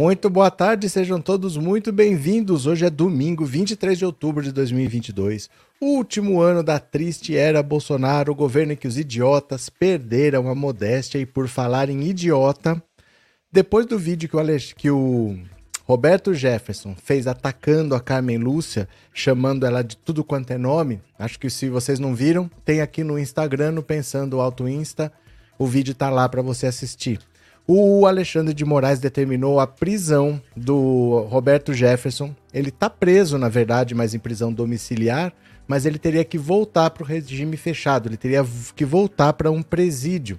Muito boa tarde, sejam todos muito bem-vindos. Hoje é domingo, 23 de outubro de 2022, último ano da triste era Bolsonaro, o governo em que os idiotas perderam a modéstia e por falar em idiota, depois do vídeo que o, Alex... que o Roberto Jefferson fez atacando a Carmen Lúcia, chamando ela de tudo quanto é nome, acho que se vocês não viram, tem aqui no Instagram, no Pensando Alto Insta, o vídeo tá lá para você assistir. O Alexandre de Moraes determinou a prisão do Roberto Jefferson. Ele está preso, na verdade, mas em prisão domiciliar, mas ele teria que voltar para o regime fechado, ele teria que voltar para um presídio.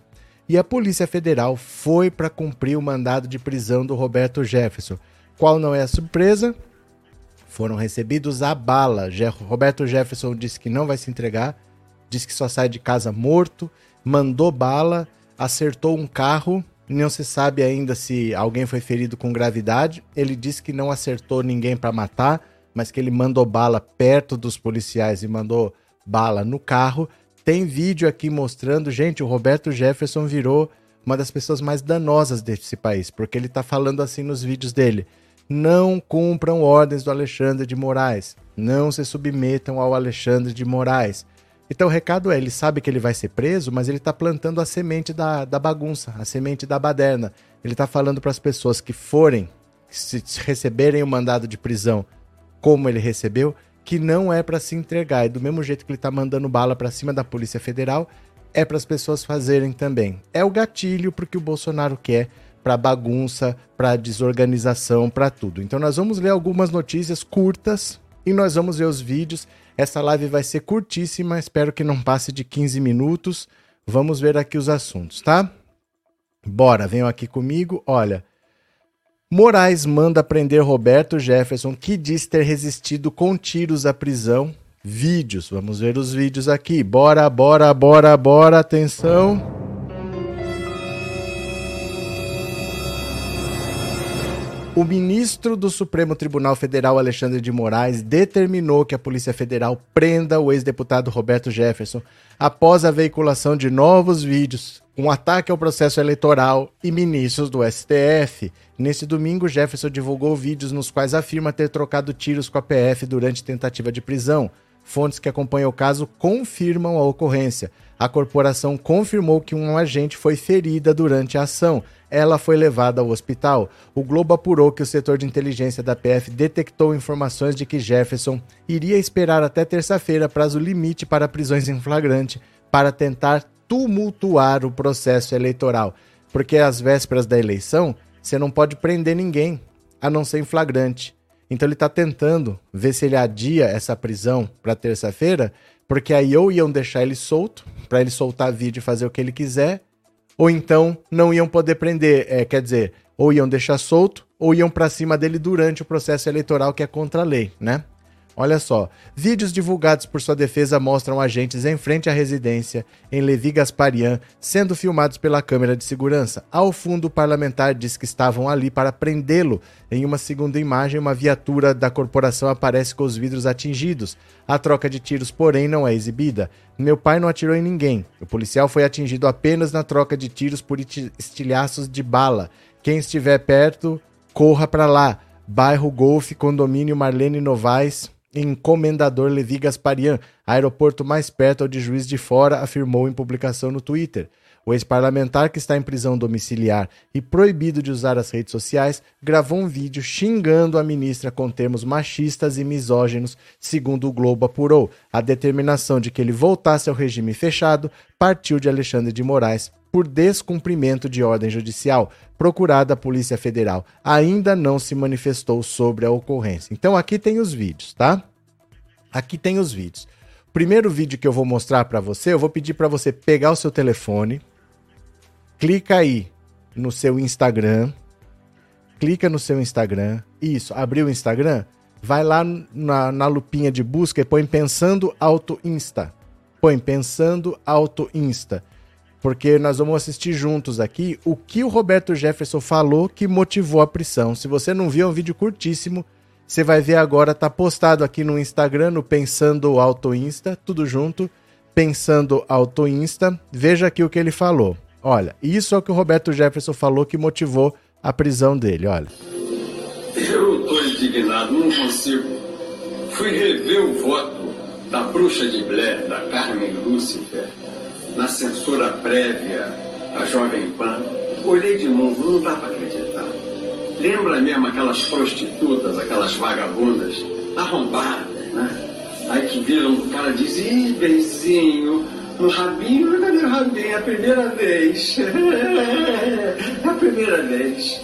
E a Polícia Federal foi para cumprir o mandado de prisão do Roberto Jefferson. Qual não é a surpresa? Foram recebidos a bala. Roberto Jefferson disse que não vai se entregar, disse que só sai de casa morto, mandou bala, acertou um carro não se sabe ainda se alguém foi ferido com gravidade. Ele disse que não acertou ninguém para matar, mas que ele mandou bala perto dos policiais e mandou bala no carro. Tem vídeo aqui mostrando, gente, o Roberto Jefferson virou uma das pessoas mais danosas desse país, porque ele tá falando assim nos vídeos dele: não cumpram ordens do Alexandre de Moraes, não se submetam ao Alexandre de Moraes. Então o recado é: ele sabe que ele vai ser preso, mas ele está plantando a semente da, da bagunça, a semente da baderna. Ele está falando para as pessoas que forem, se receberem o mandado de prisão como ele recebeu, que não é para se entregar. E do mesmo jeito que ele está mandando bala para cima da Polícia Federal, é para as pessoas fazerem também. É o gatilho porque o Bolsonaro quer para bagunça, para desorganização, para tudo. Então nós vamos ler algumas notícias curtas e nós vamos ver os vídeos essa live vai ser curtíssima, espero que não passe de 15 minutos. Vamos ver aqui os assuntos, tá? Bora, venham aqui comigo. Olha, Moraes manda prender Roberto Jefferson, que diz ter resistido com tiros à prisão. Vídeos, vamos ver os vídeos aqui. Bora, bora, bora, bora, atenção. O ministro do Supremo Tribunal Federal, Alexandre de Moraes, determinou que a Polícia Federal prenda o ex-deputado Roberto Jefferson após a veiculação de novos vídeos, um ataque ao processo eleitoral e ministros do STF. Nesse domingo, Jefferson divulgou vídeos nos quais afirma ter trocado tiros com a PF durante tentativa de prisão. Fontes que acompanham o caso confirmam a ocorrência. A corporação confirmou que um agente foi ferida durante a ação ela foi levada ao hospital. O Globo apurou que o setor de inteligência da PF detectou informações de que Jefferson iria esperar até terça-feira, prazo limite para prisões em flagrante, para tentar tumultuar o processo eleitoral. Porque às vésperas da eleição, você não pode prender ninguém, a não ser em flagrante. Então ele está tentando ver se ele adia essa prisão para terça-feira, porque aí ou iam deixar ele solto, para ele soltar vídeo e fazer o que ele quiser, ou então não iam poder prender, é, quer dizer, ou iam deixar solto, ou iam para cima dele durante o processo eleitoral que é contra a lei, né? Olha só, vídeos divulgados por sua defesa mostram agentes em frente à residência em Levi Gasparian sendo filmados pela câmera de segurança. Ao fundo, o parlamentar diz que estavam ali para prendê-lo. Em uma segunda imagem, uma viatura da corporação aparece com os vidros atingidos. A troca de tiros, porém, não é exibida. Meu pai não atirou em ninguém. O policial foi atingido apenas na troca de tiros por estilhaços de bala. Quem estiver perto, corra para lá. Bairro Golfe, condomínio Marlene Novaes, em Comendador Levi Gasparian, aeroporto mais perto ao de Juiz de Fora, afirmou em publicação no Twitter. O ex-parlamentar, que está em prisão domiciliar e proibido de usar as redes sociais, gravou um vídeo xingando a ministra com termos machistas e misóginos, segundo o Globo apurou. A determinação de que ele voltasse ao regime fechado partiu de Alexandre de Moraes por descumprimento de ordem judicial. Procurada a Polícia Federal ainda não se manifestou sobre a ocorrência. Então aqui tem os vídeos, tá? Aqui tem os vídeos. Primeiro vídeo que eu vou mostrar para você, eu vou pedir para você pegar o seu telefone, clica aí no seu Instagram, clica no seu Instagram, isso, abriu o Instagram, vai lá na, na lupinha de busca e põe Pensando Auto Insta. Põe Pensando Auto Insta porque nós vamos assistir juntos aqui o que o Roberto Jefferson falou que motivou a prisão. Se você não viu, é um vídeo curtíssimo. Você vai ver agora, tá postado aqui no Instagram, no Pensando Auto Insta, tudo junto. Pensando Auto Insta. Veja aqui o que ele falou. Olha, isso é o que o Roberto Jefferson falou que motivou a prisão dele, olha. Eu estou indignado, não consigo. Fui rever o voto da bruxa de Blair, da Carmen Lucifer, na censura prévia da Jovem Pan. Olhei de novo, não dá para acreditar. Lembra mesmo aquelas prostitutas, aquelas vagabundas arrombadas, né? Aí que viram o cara diz, ih, benzinho, no rabinho, cadê o rabinho? É a primeira vez. é a primeira vez.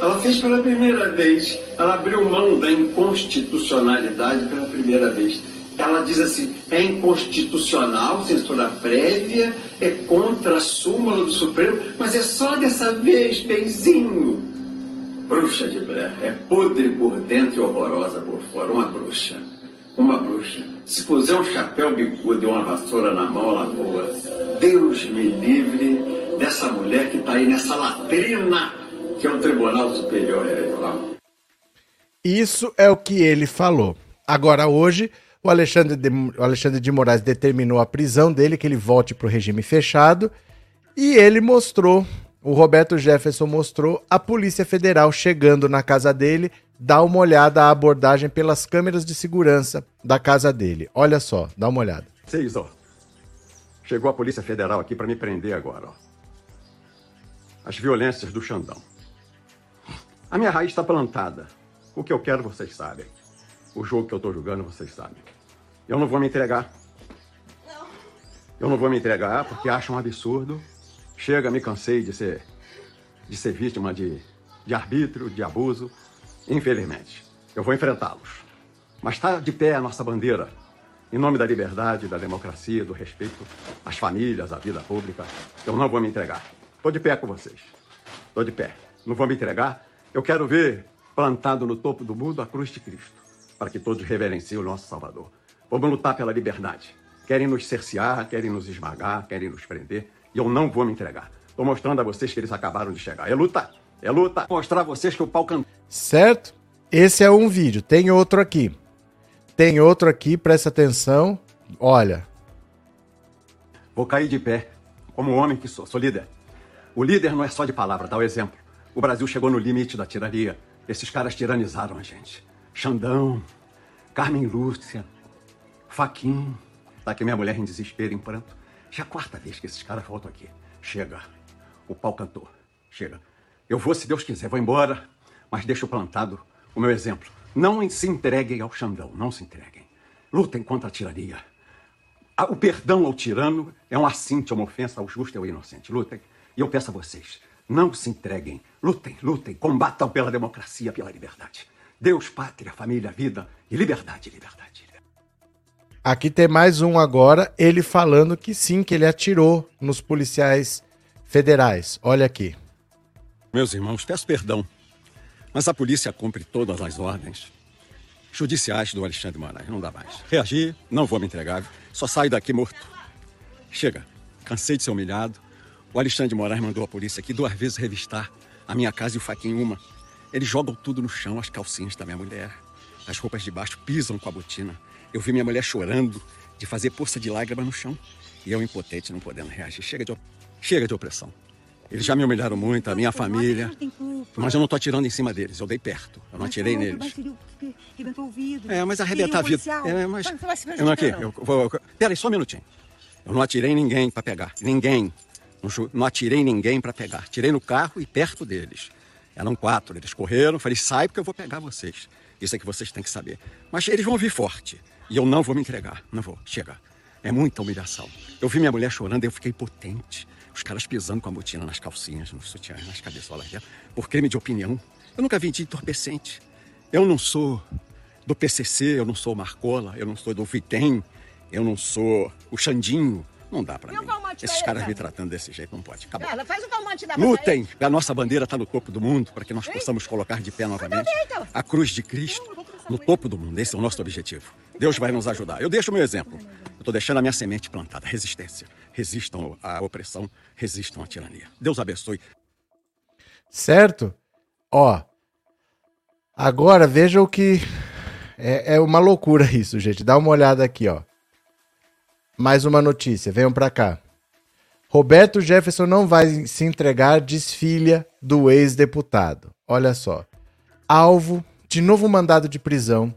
Ela fez pela primeira vez. Ela abriu mão da inconstitucionalidade pela primeira vez. Ela diz assim: é inconstitucional, censura prévia, é contra a súmula do Supremo, mas é só dessa vez, benzinho. Bruxa de Blair, é podre por dentro e horrorosa por fora, uma bruxa. Uma bruxa. Se puser um chapéu bicudo e uma vassoura na mão, ela voa. Deus me livre dessa mulher que está aí nessa latrina que é o Tribunal Superior Eleitoral. Isso é o que ele falou. Agora, hoje, o Alexandre de, o Alexandre de Moraes determinou a prisão dele, que ele volte para o regime fechado, e ele mostrou, o Roberto Jefferson mostrou, a Polícia Federal chegando na casa dele, dá uma olhada à abordagem pelas câmeras de segurança da casa dele. Olha só, dá uma olhada. Seis, ó. Chegou a Polícia Federal aqui para me prender agora, ó. As violências do Xandão. A minha raiz está plantada. O que eu quero, vocês sabem. O jogo que eu estou jogando, vocês sabem. Eu não vou me entregar. Não. Eu não vou me entregar porque acho um absurdo. Chega, me cansei de ser, de ser vítima de, de arbítrio, de abuso. Infelizmente, eu vou enfrentá-los. Mas está de pé a nossa bandeira. Em nome da liberdade, da democracia, do respeito às famílias, à vida pública, eu não vou me entregar. Estou de pé com vocês. Estou de pé. Não vou me entregar eu quero ver plantado no topo do mundo a cruz de Cristo, para que todos reverenciem o nosso Salvador. Vamos lutar pela liberdade. Querem nos cercear, querem nos esmagar, querem nos prender, e eu não vou me entregar. Estou mostrando a vocês que eles acabaram de chegar. É luta, é luta. Mostrar a vocês que o pau canta. Certo? Esse é um vídeo. Tem outro aqui. Tem outro aqui, presta atenção. Olha. Vou cair de pé, como homem que sou. Sou líder. O líder não é só de palavra, dá o exemplo. O Brasil chegou no limite da tirania. Esses caras tiranizaram a gente. Xandão, Carmen Lúcia, Faquin. Tá aqui minha mulher em desespero, em pranto. Já é a quarta vez que esses caras voltam aqui. Chega. O pau cantou. Chega. Eu vou, se Deus quiser, vou embora, mas deixo plantado o meu exemplo. Não se entreguem ao Xandão, não se entreguem. Lutem contra a tirania. O perdão ao tirano é um assinte, é uma ofensa ao justo e ao inocente. Lutem. E eu peço a vocês, não se entreguem. Lutem, lutem, combatam pela democracia, pela liberdade. Deus, pátria, família, vida e liberdade, liberdade. Aqui tem mais um agora, ele falando que sim, que ele atirou nos policiais federais. Olha aqui. Meus irmãos, peço perdão, mas a polícia cumpre todas as ordens judiciais do Alexandre Moraes. Não dá mais. Reagir, não vou me entregar, só saio daqui morto. Chega, cansei de ser humilhado, o Alexandre de Moraes mandou a polícia aqui duas vezes revistar a minha casa e o faquinho uma. Eles jogam tudo no chão, as calcinhas da minha mulher, as roupas de baixo, pisam com a botina. Eu vi minha mulher chorando de fazer poça de lágrima no chão. E eu impotente, não podendo reagir. Chega de, chega de opressão. Eles já me humilharam muito, a minha família. Mas eu não estou atirando em cima deles, eu dei perto. Eu não atirei neles. É, mas arrebentar a vida. É, mas. Eu não aqui, eu vou. Peraí, só um minutinho. Eu não atirei em ninguém para pegar. Ninguém. Não atirei ninguém para pegar. Tirei no carro e perto deles. Eram quatro. Eles correram. Falei, sai porque eu vou pegar vocês. Isso é que vocês têm que saber. Mas eles vão vir forte. E eu não vou me entregar. Não vou. Chega. É muita humilhação. Eu vi minha mulher chorando e eu fiquei potente. Os caras pisando com a botina nas calcinhas, nos sutiãs, nas cabeçolas dela. Por crime de opinião. Eu nunca de entorpecente. Eu não sou do PCC, eu não sou o Marcola, eu não sou do Vitem, eu não sou o Xandinho. Não dá pra mim. Esses caras me tratando desse jeito não pode. Acabou. Ela faz o calmante da Lutem! A nossa bandeira está no topo do mundo para que nós possamos colocar de pé novamente então. a cruz de Cristo no topo do mundo. Esse é o nosso objetivo. Deus vai nos ajudar. Eu deixo o meu exemplo. Eu estou deixando a minha semente plantada. Resistência. Resistam à opressão, resistam à tirania. Deus abençoe. Certo? Ó. Agora veja o que. É, é uma loucura isso, gente. Dá uma olhada aqui, ó. Mais uma notícia, venham para cá. Roberto Jefferson não vai se entregar, desfilha do ex-deputado. Olha só. alvo de novo mandado de prisão.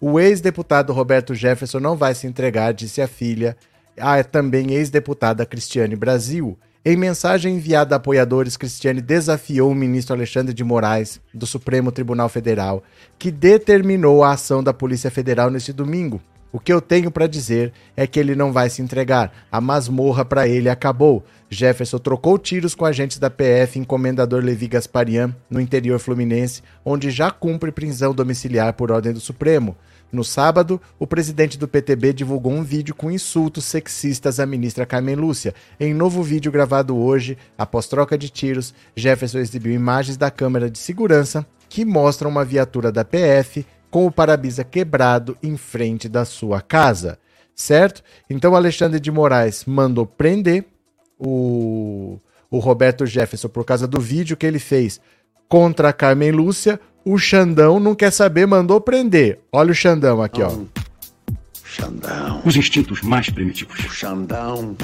O ex-deputado Roberto Jefferson não vai se entregar, disse a filha, a também ex-deputada Cristiane Brasil. Em mensagem enviada a apoiadores, Cristiane desafiou o ministro Alexandre de Moraes, do Supremo Tribunal Federal, que determinou a ação da Polícia Federal neste domingo. O que eu tenho para dizer é que ele não vai se entregar. A masmorra para ele acabou. Jefferson trocou tiros com agentes da PF em Comendador Levi Gasparian, no interior fluminense, onde já cumpre prisão domiciliar por ordem do Supremo. No sábado, o presidente do PTB divulgou um vídeo com insultos sexistas à ministra Carmen Lúcia. Em novo vídeo gravado hoje, após troca de tiros, Jefferson exibiu imagens da câmera de segurança que mostram uma viatura da PF com o para-brisa quebrado em frente da sua casa, certo? Então Alexandre de Moraes mandou prender o, o Roberto Jefferson por causa do vídeo que ele fez contra a Carmen Lúcia. O Xandão não quer saber, mandou prender. Olha o Xandão aqui, ó. Xandão. Os instintos mais primitivos. O Xandão.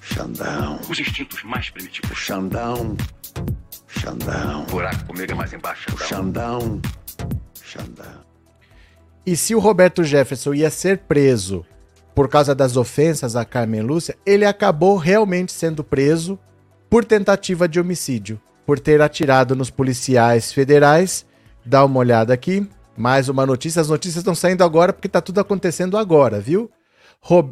Xandão. Os instintos mais primitivos. O Xandão. Xandão. O buraco comigo é mais embaixo, Xandão. Xandão. E se o Roberto Jefferson ia ser preso por causa das ofensas a Carmen Lúcia, ele acabou realmente sendo preso por tentativa de homicídio, por ter atirado nos policiais federais. Dá uma olhada aqui. Mais uma notícia. As notícias estão saindo agora porque está tudo acontecendo agora, viu?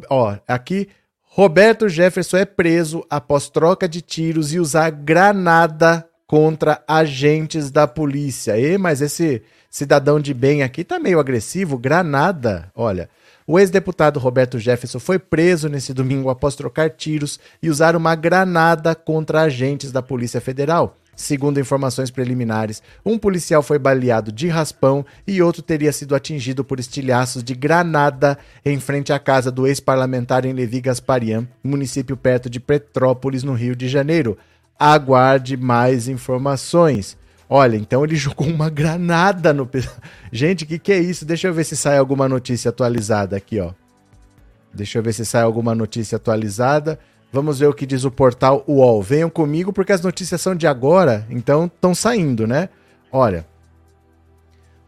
Ó, aqui. Roberto Jefferson é preso após troca de tiros e usar granada contra agentes da polícia. E, mas esse cidadão de bem aqui tá meio agressivo, granada. Olha, o ex-deputado Roberto Jefferson foi preso nesse domingo após trocar tiros e usar uma granada contra agentes da Polícia Federal. Segundo informações preliminares, um policial foi baleado de raspão e outro teria sido atingido por estilhaços de granada em frente à casa do ex-parlamentar em Levi Gasparian, município perto de Petrópolis, no Rio de Janeiro. Aguarde mais informações. Olha, então ele jogou uma granada no. Gente, o que, que é isso? Deixa eu ver se sai alguma notícia atualizada aqui, ó. Deixa eu ver se sai alguma notícia atualizada. Vamos ver o que diz o portal UOL. Venham comigo porque as notícias são de agora, então estão saindo, né? Olha.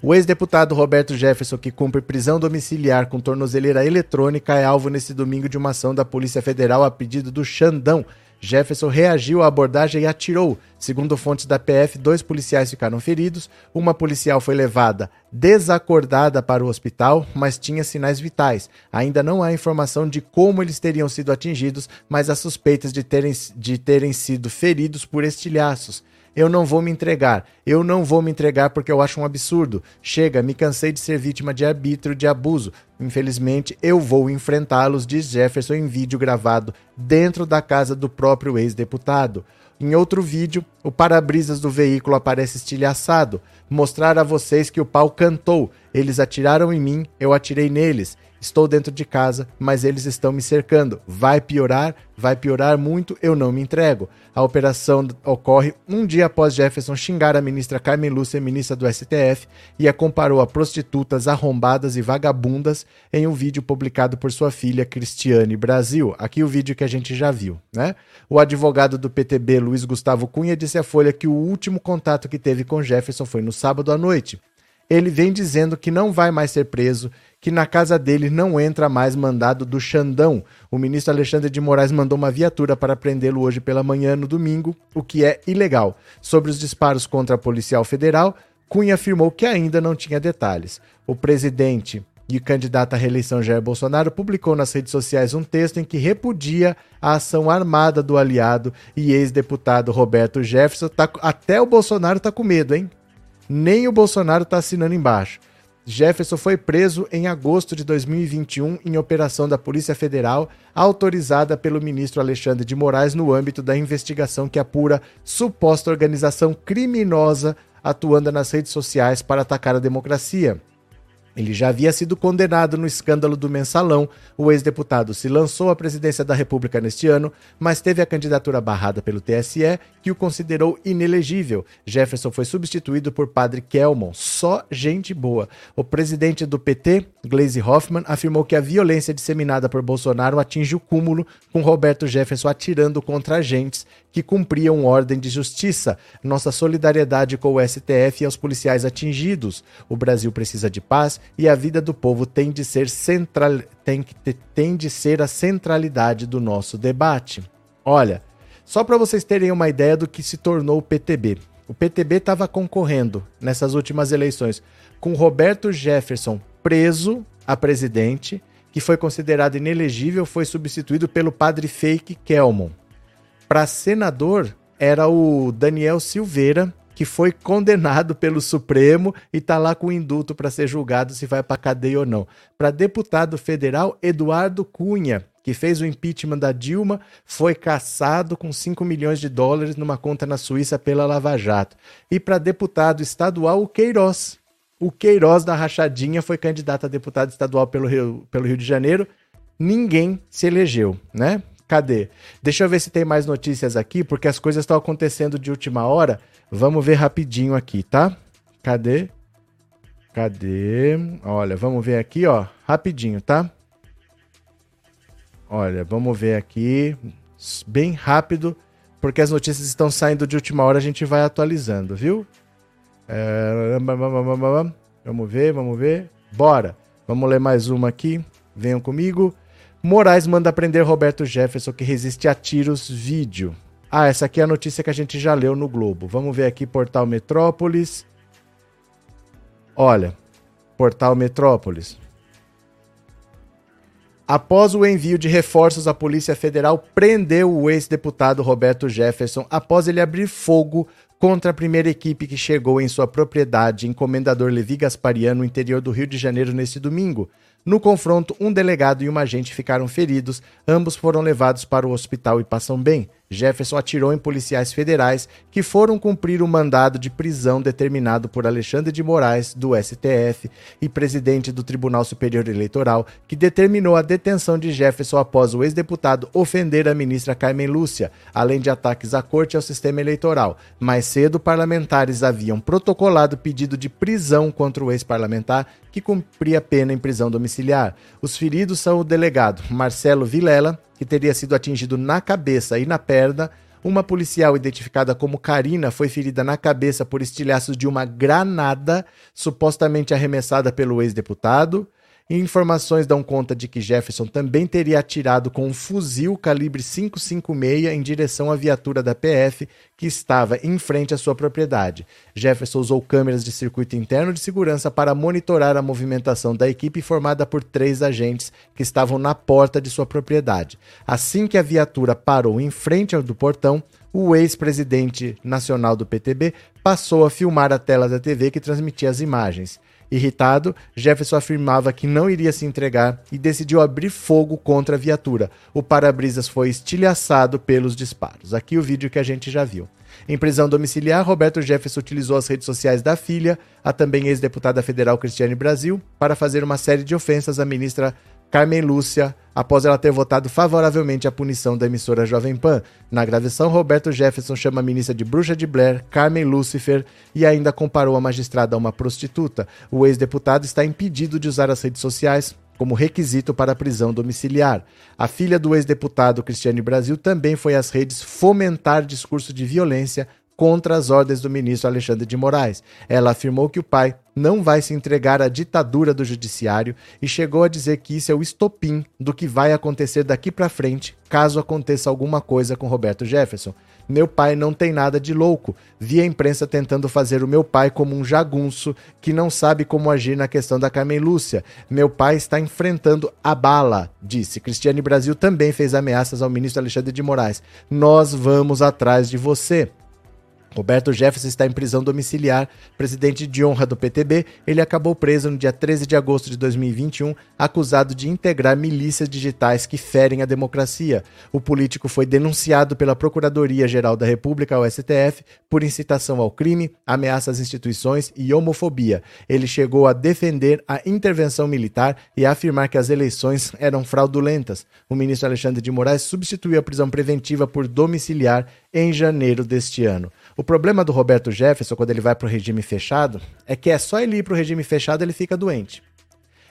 O ex-deputado Roberto Jefferson, que cumpre prisão domiciliar com tornozeleira eletrônica, é alvo nesse domingo de uma ação da Polícia Federal a pedido do Xandão, Jefferson reagiu à abordagem e atirou. Segundo fontes da PF, dois policiais ficaram feridos. Uma policial foi levada desacordada para o hospital, mas tinha sinais vitais. Ainda não há informação de como eles teriam sido atingidos, mas há suspeitas de terem, de terem sido feridos por estilhaços. Eu não vou me entregar. Eu não vou me entregar porque eu acho um absurdo. Chega, me cansei de ser vítima de arbítrio, de abuso. Infelizmente, eu vou enfrentá-los, diz Jefferson em vídeo gravado dentro da casa do próprio ex-deputado. Em outro vídeo, o para-brisas do veículo aparece estilhaçado. Mostrar a vocês que o pau cantou. Eles atiraram em mim, eu atirei neles. Estou dentro de casa, mas eles estão me cercando. Vai piorar? Vai piorar muito, eu não me entrego. A operação ocorre um dia após Jefferson xingar a ministra Carmen Lúcia, ministra do STF, e a comparou a prostitutas arrombadas e vagabundas em um vídeo publicado por sua filha Cristiane Brasil. Aqui o vídeo que a gente já viu, né? O advogado do PTB, Luiz Gustavo Cunha, disse à Folha que o último contato que teve com Jefferson foi no sábado à noite. Ele vem dizendo que não vai mais ser preso que na casa dele não entra mais mandado do Xandão. O ministro Alexandre de Moraes mandou uma viatura para prendê-lo hoje pela manhã no domingo, o que é ilegal. Sobre os disparos contra a policial federal, Cunha afirmou que ainda não tinha detalhes. O presidente e candidato à reeleição Jair Bolsonaro publicou nas redes sociais um texto em que repudia a ação armada do aliado e ex-deputado Roberto Jefferson. Tá, até o Bolsonaro tá com medo, hein? Nem o Bolsonaro tá assinando embaixo. Jefferson foi preso em agosto de 2021 em operação da Polícia Federal, autorizada pelo ministro Alexandre de Moraes no âmbito da investigação que apura suposta organização criminosa atuando nas redes sociais para atacar a democracia. Ele já havia sido condenado no escândalo do mensalão. O ex-deputado se lançou à presidência da República neste ano, mas teve a candidatura barrada pelo TSE, que o considerou inelegível. Jefferson foi substituído por Padre Kelmon, só gente boa. O presidente do PT, Gleisi Hoffmann, afirmou que a violência disseminada por Bolsonaro atinge o cúmulo, com Roberto Jefferson atirando contra agentes que cumpriam ordem de justiça. Nossa solidariedade com o STF e aos policiais atingidos. O Brasil precisa de paz e a vida do povo tem de ser, central... tem, tem de ser a centralidade do nosso debate. Olha, só para vocês terem uma ideia do que se tornou o PTB. O PTB estava concorrendo nessas últimas eleições com Roberto Jefferson preso a presidente, que foi considerado inelegível, foi substituído pelo padre fake Kelmon. Para senador, era o Daniel Silveira, que foi condenado pelo Supremo e está lá com indulto para ser julgado se vai para cadeia ou não. Para deputado federal, Eduardo Cunha, que fez o impeachment da Dilma, foi caçado com 5 milhões de dólares numa conta na Suíça pela Lava Jato. E para deputado estadual, o Queiroz, o Queiroz da Rachadinha foi candidato a deputado estadual pelo Rio, pelo Rio de Janeiro. Ninguém se elegeu, né? Cadê? Deixa eu ver se tem mais notícias aqui, porque as coisas estão acontecendo de última hora. Vamos ver rapidinho aqui, tá? Cadê? Cadê? Olha, vamos ver aqui, ó, rapidinho, tá? Olha, vamos ver aqui, bem rápido, porque as notícias estão saindo de última hora, a gente vai atualizando, viu? É... Vamos ver, vamos ver. Bora. Vamos ler mais uma aqui. Venham comigo. Moraes manda prender Roberto Jefferson que resiste a tiros. Vídeo. Ah, essa aqui é a notícia que a gente já leu no Globo. Vamos ver aqui, Portal Metrópolis. Olha, Portal Metrópolis. Após o envio de reforços, a Polícia Federal prendeu o ex-deputado Roberto Jefferson após ele abrir fogo contra a primeira equipe que chegou em sua propriedade em Comendador Levi Gaspariano, no interior do Rio de Janeiro, neste domingo. No confronto, um delegado e uma agente ficaram feridos, ambos foram levados para o hospital e passam bem. Jefferson atirou em policiais federais que foram cumprir o mandado de prisão determinado por Alexandre de Moraes, do STF, e presidente do Tribunal Superior Eleitoral, que determinou a detenção de Jefferson após o ex-deputado ofender a ministra Carmen Lúcia, além de ataques à corte e ao sistema eleitoral. Mais cedo, parlamentares haviam protocolado pedido de prisão contra o ex-parlamentar, que cumpria pena em prisão domiciliar. Os feridos são o delegado Marcelo Vilela, que teria sido atingido na cabeça e na perna. Uma policial identificada como Karina foi ferida na cabeça por estilhaços de uma granada supostamente arremessada pelo ex-deputado. Informações dão conta de que Jefferson também teria atirado com um fuzil calibre 556 em direção à viatura da PF que estava em frente à sua propriedade. Jefferson usou câmeras de circuito interno de segurança para monitorar a movimentação da equipe formada por três agentes que estavam na porta de sua propriedade. Assim que a viatura parou em frente ao do portão, o ex-presidente nacional do PTB passou a filmar a tela da TV que transmitia as imagens. Irritado, Jefferson afirmava que não iria se entregar e decidiu abrir fogo contra a viatura. O para-brisas foi estilhaçado pelos disparos. Aqui o vídeo que a gente já viu. Em prisão domiciliar, Roberto Jefferson utilizou as redes sociais da filha, a também ex-deputada federal Cristiane Brasil, para fazer uma série de ofensas à ministra Carmen Lúcia, após ela ter votado favoravelmente a punição da emissora Jovem Pan. Na gravação, Roberto Jefferson chama a ministra de bruxa de Blair, Carmen Lucifer, e ainda comparou a magistrada a uma prostituta. O ex-deputado está impedido de usar as redes sociais como requisito para a prisão domiciliar. A filha do ex-deputado Cristiane Brasil também foi às redes fomentar discurso de violência contra as ordens do ministro Alexandre de Moraes. Ela afirmou que o pai não vai se entregar à ditadura do judiciário e chegou a dizer que isso é o estopim do que vai acontecer daqui para frente, caso aconteça alguma coisa com Roberto Jefferson. Meu pai não tem nada de louco. Vi a imprensa tentando fazer o meu pai como um jagunço que não sabe como agir na questão da Carmen Lúcia. Meu pai está enfrentando a bala, disse. Cristiane Brasil também fez ameaças ao ministro Alexandre de Moraes. Nós vamos atrás de você. Roberto Jefferson está em prisão domiciliar, presidente de honra do PTB. Ele acabou preso no dia 13 de agosto de 2021, acusado de integrar milícias digitais que ferem a democracia. O político foi denunciado pela Procuradoria-Geral da República, o STF, por incitação ao crime, ameaça às instituições e homofobia. Ele chegou a defender a intervenção militar e a afirmar que as eleições eram fraudulentas. O ministro Alexandre de Moraes substituiu a prisão preventiva por domiciliar em janeiro deste ano. O problema do Roberto Jefferson, quando ele vai para o regime fechado, é que é só ele ir para o regime fechado ele fica doente.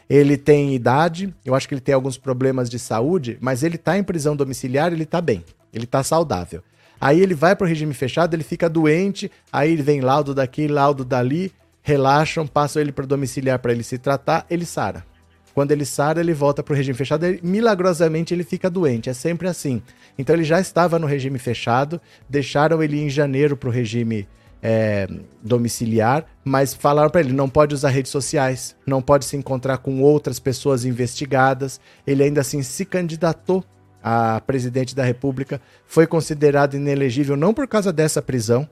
Ele tem idade, eu acho que ele tem alguns problemas de saúde, mas ele está em prisão domiciliar, ele está bem, ele está saudável. Aí ele vai para o regime fechado, ele fica doente, aí vem laudo daqui, laudo dali, relaxam, passam ele para domiciliar para ele se tratar, ele sara. Quando ele sara, ele volta para o regime fechado, milagrosamente ele fica doente, é sempre assim. Então ele já estava no regime fechado, deixaram ele em janeiro para o regime é, domiciliar, mas falaram para ele não pode usar redes sociais, não pode se encontrar com outras pessoas investigadas. Ele ainda assim se candidatou a presidente da República, foi considerado inelegível não por causa dessa prisão,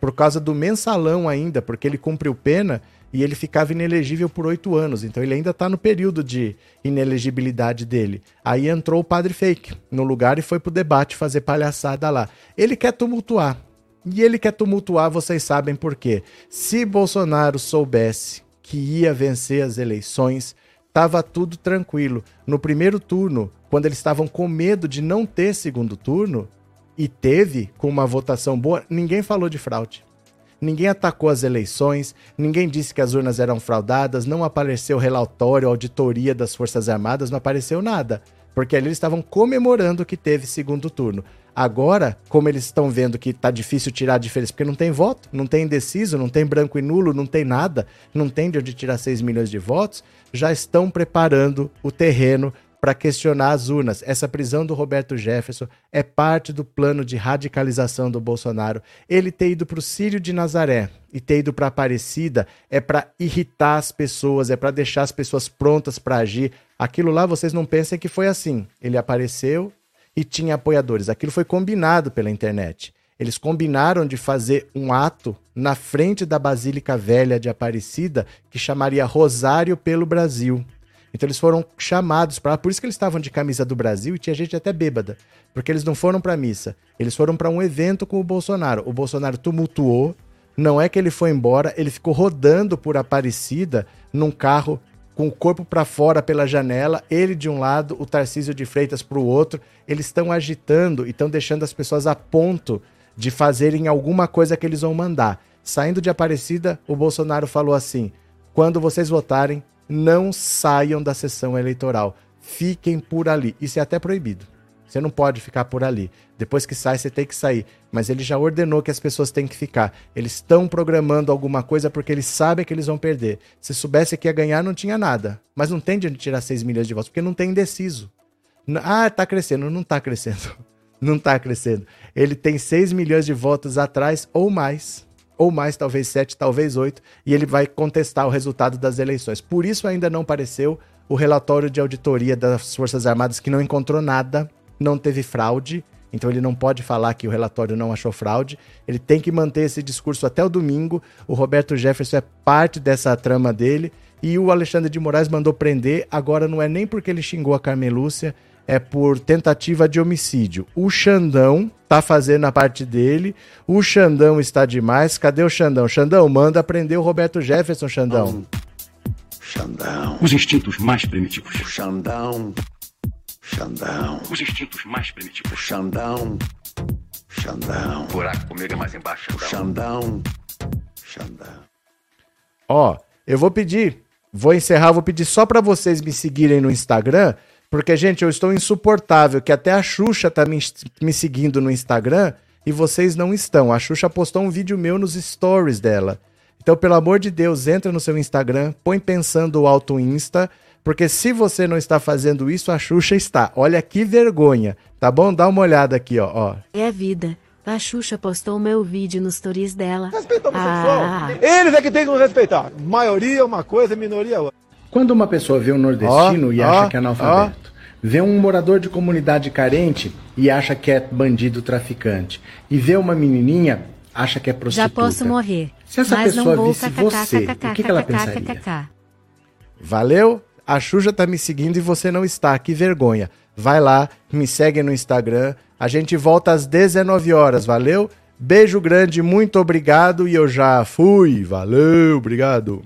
por causa do mensalão ainda, porque ele cumpriu pena e ele ficava inelegível por oito anos. Então ele ainda está no período de inelegibilidade dele. Aí entrou o padre fake no lugar e foi pro debate fazer palhaçada lá. Ele quer tumultuar. E ele quer tumultuar, vocês sabem por quê. Se Bolsonaro soubesse que ia vencer as eleições, tava tudo tranquilo. No primeiro turno, quando eles estavam com medo de não ter segundo turno, e teve com uma votação boa, ninguém falou de fraude. Ninguém atacou as eleições, ninguém disse que as urnas eram fraudadas, não apareceu relatório, auditoria das Forças Armadas, não apareceu nada. Porque ali eles estavam comemorando que teve segundo turno. Agora, como eles estão vendo que tá difícil tirar a diferença, porque não tem voto, não tem indeciso, não tem branco e nulo, não tem nada, não tem de onde tirar 6 milhões de votos, já estão preparando o terreno para questionar as urnas. Essa prisão do Roberto Jefferson é parte do plano de radicalização do Bolsonaro. Ele ter ido para o Sírio de Nazaré e ter ido para Aparecida é para irritar as pessoas, é para deixar as pessoas prontas para agir. Aquilo lá vocês não pensem que foi assim. Ele apareceu e tinha apoiadores. Aquilo foi combinado pela internet. Eles combinaram de fazer um ato na frente da Basílica Velha de Aparecida que chamaria Rosário pelo Brasil. Então eles foram chamados para, por isso que eles estavam de camisa do Brasil e tinha gente até bêbada, porque eles não foram para missa, eles foram para um evento com o Bolsonaro. O Bolsonaro tumultuou, não é que ele foi embora, ele ficou rodando por Aparecida num carro com o corpo para fora pela janela, ele de um lado, o Tarcísio de Freitas para o outro. Eles estão agitando e estão deixando as pessoas a ponto de fazerem alguma coisa que eles vão mandar. Saindo de Aparecida, o Bolsonaro falou assim: quando vocês votarem, não saiam da sessão eleitoral. Fiquem por ali. Isso é até proibido. Você não pode ficar por ali. Depois que sai, você tem que sair. Mas ele já ordenou que as pessoas têm que ficar. Eles estão programando alguma coisa porque eles sabem que eles vão perder. Se soubesse que ia ganhar, não tinha nada. Mas não tem de tirar 6 milhões de votos, porque não tem indeciso. Ah, tá crescendo. Não tá crescendo. Não tá crescendo. Ele tem 6 milhões de votos atrás ou mais ou mais, talvez sete, talvez oito, e ele vai contestar o resultado das eleições. Por isso ainda não apareceu o relatório de auditoria das Forças Armadas, que não encontrou nada, não teve fraude, então ele não pode falar que o relatório não achou fraude. Ele tem que manter esse discurso até o domingo. O Roberto Jefferson é parte dessa trama dele. E o Alexandre de Moraes mandou prender. Agora não é nem porque ele xingou a Carmen Lúcia, é por tentativa de homicídio. O Xandão tá fazendo a parte dele. O Xandão está demais. Cadê o Xandão? Xandão, manda prender o Roberto Jefferson, Xandão. Xandão. Os instintos mais primitivos. Xandão. Xandão. Os instintos mais primitivos. Xandão. Xandão. O buraco comigo é mais embaixo. Xandão. Xandão. Ó, eu vou pedir, vou encerrar, vou pedir só para vocês me seguirem no Instagram porque, gente, eu estou insuportável, que até a Xuxa tá me, me seguindo no Instagram e vocês não estão. A Xuxa postou um vídeo meu nos stories dela. Então, pelo amor de Deus, entra no seu Instagram, põe pensando o Alto Insta, porque se você não está fazendo isso, a Xuxa está. Olha que vergonha, tá bom? Dá uma olhada aqui, ó. ó. É a vida. A Xuxa postou meu vídeo nos stories dela. Respeita o Ah. homossexual. Eles é que tem que nos respeitar. Maioria é uma coisa, minoria é outra. Quando uma pessoa vê um nordestino Ó, e acha que é analfabeto, vê um morador de comunidade carente e acha que é bandido traficante, e vê uma menininha, acha que é Já prostituta. posso morrer. Se essa mas pessoa não vou visse kkk, você, kkk, o que que ela pensaria? kkk. Valeu? A Xuxa tá me seguindo e você não está. Que vergonha. Vai lá, me segue no Instagram. A gente volta às 19 horas, valeu? Beijo grande, muito obrigado e eu já fui. Valeu, obrigado.